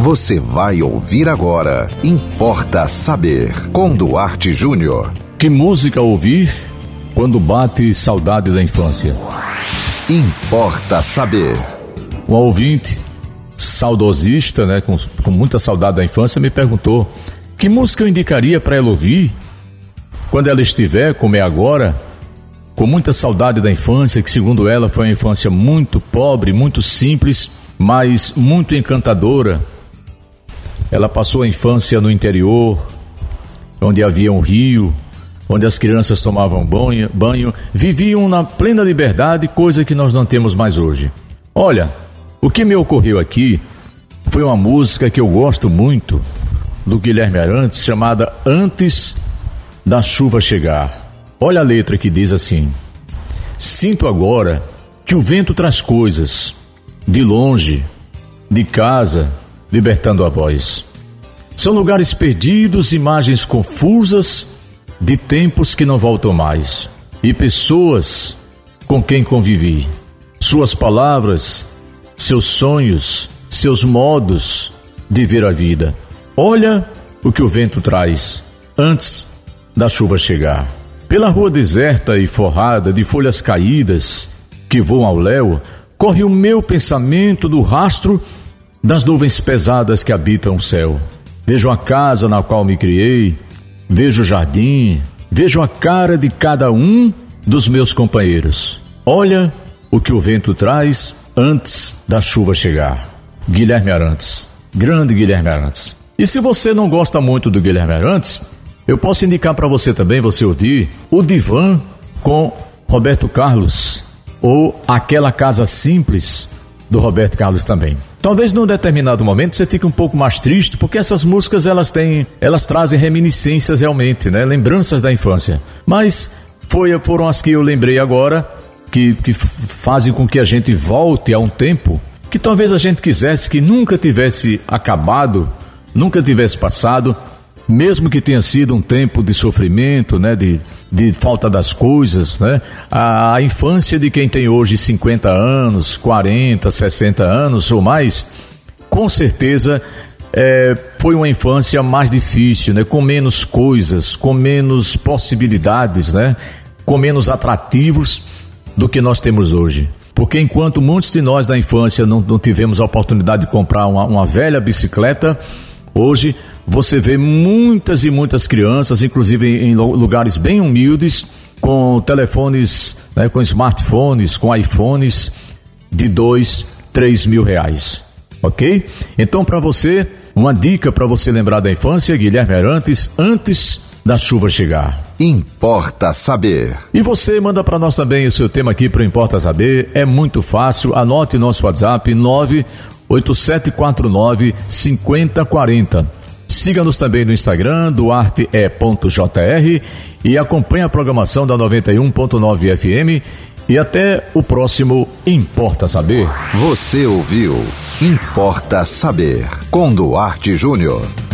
Você vai ouvir agora. Importa saber. Com Duarte Júnior. Que música ouvir quando bate saudade da infância? Importa saber. Um ouvinte saudosista, né, com, com muita saudade da infância, me perguntou que música eu indicaria para ela ouvir quando ela estiver, como é agora, com muita saudade da infância, que segundo ela foi uma infância muito pobre, muito simples, mas muito encantadora. Ela passou a infância no interior, onde havia um rio, onde as crianças tomavam banho, banho, viviam na plena liberdade, coisa que nós não temos mais hoje. Olha, o que me ocorreu aqui foi uma música que eu gosto muito do Guilherme Arantes, chamada Antes da Chuva Chegar. Olha a letra que diz assim: Sinto agora que o vento traz coisas de longe, de casa, libertando a voz. São lugares perdidos, imagens confusas de tempos que não voltam mais e pessoas com quem convivi. Suas palavras, seus sonhos, seus modos de ver a vida. Olha o que o vento traz antes da chuva chegar. Pela rua deserta e forrada de folhas caídas que voam ao léu, corre o meu pensamento do rastro das nuvens pesadas que habitam o céu. Vejo a casa na qual me criei, vejo o jardim, vejo a cara de cada um dos meus companheiros. Olha o que o vento traz antes da chuva chegar. Guilherme Arantes, grande Guilherme Arantes. E se você não gosta muito do Guilherme Arantes, eu posso indicar para você também, você ouvir, o Divã com Roberto Carlos ou Aquela Casa Simples do Roberto Carlos também. Talvez num determinado momento você fique um pouco mais triste, porque essas músicas elas têm, elas trazem reminiscências realmente, né? Lembranças da infância. Mas foi, foram as que eu lembrei agora que, que fazem com que a gente volte a um tempo que talvez a gente quisesse que nunca tivesse acabado, nunca tivesse passado, mesmo que tenha sido um tempo de sofrimento, né, de, de falta das coisas, né, a, a infância de quem tem hoje 50 anos, 40, 60 anos ou mais, com certeza é, foi uma infância mais difícil, né, com menos coisas, com menos possibilidades, né, com menos atrativos do que nós temos hoje. Porque enquanto muitos de nós na infância não, não tivemos a oportunidade de comprar uma, uma velha bicicleta, hoje você vê muitas e muitas crianças, inclusive em lugares bem humildes, com telefones, né, com smartphones, com iPhones de dois, três mil reais. Ok? Então, para você, uma dica para você lembrar da infância, Guilherme Arantes, antes da chuva chegar. Importa saber. E você manda para nós também o seu tema aqui para Importa Saber. É muito fácil. Anote nosso WhatsApp 98749 5040. Siga-nos também no Instagram, duarte.jr e acompanhe a programação da 91.9 FM e até o próximo Importa Saber. Você ouviu Importa Saber com Duarte Júnior.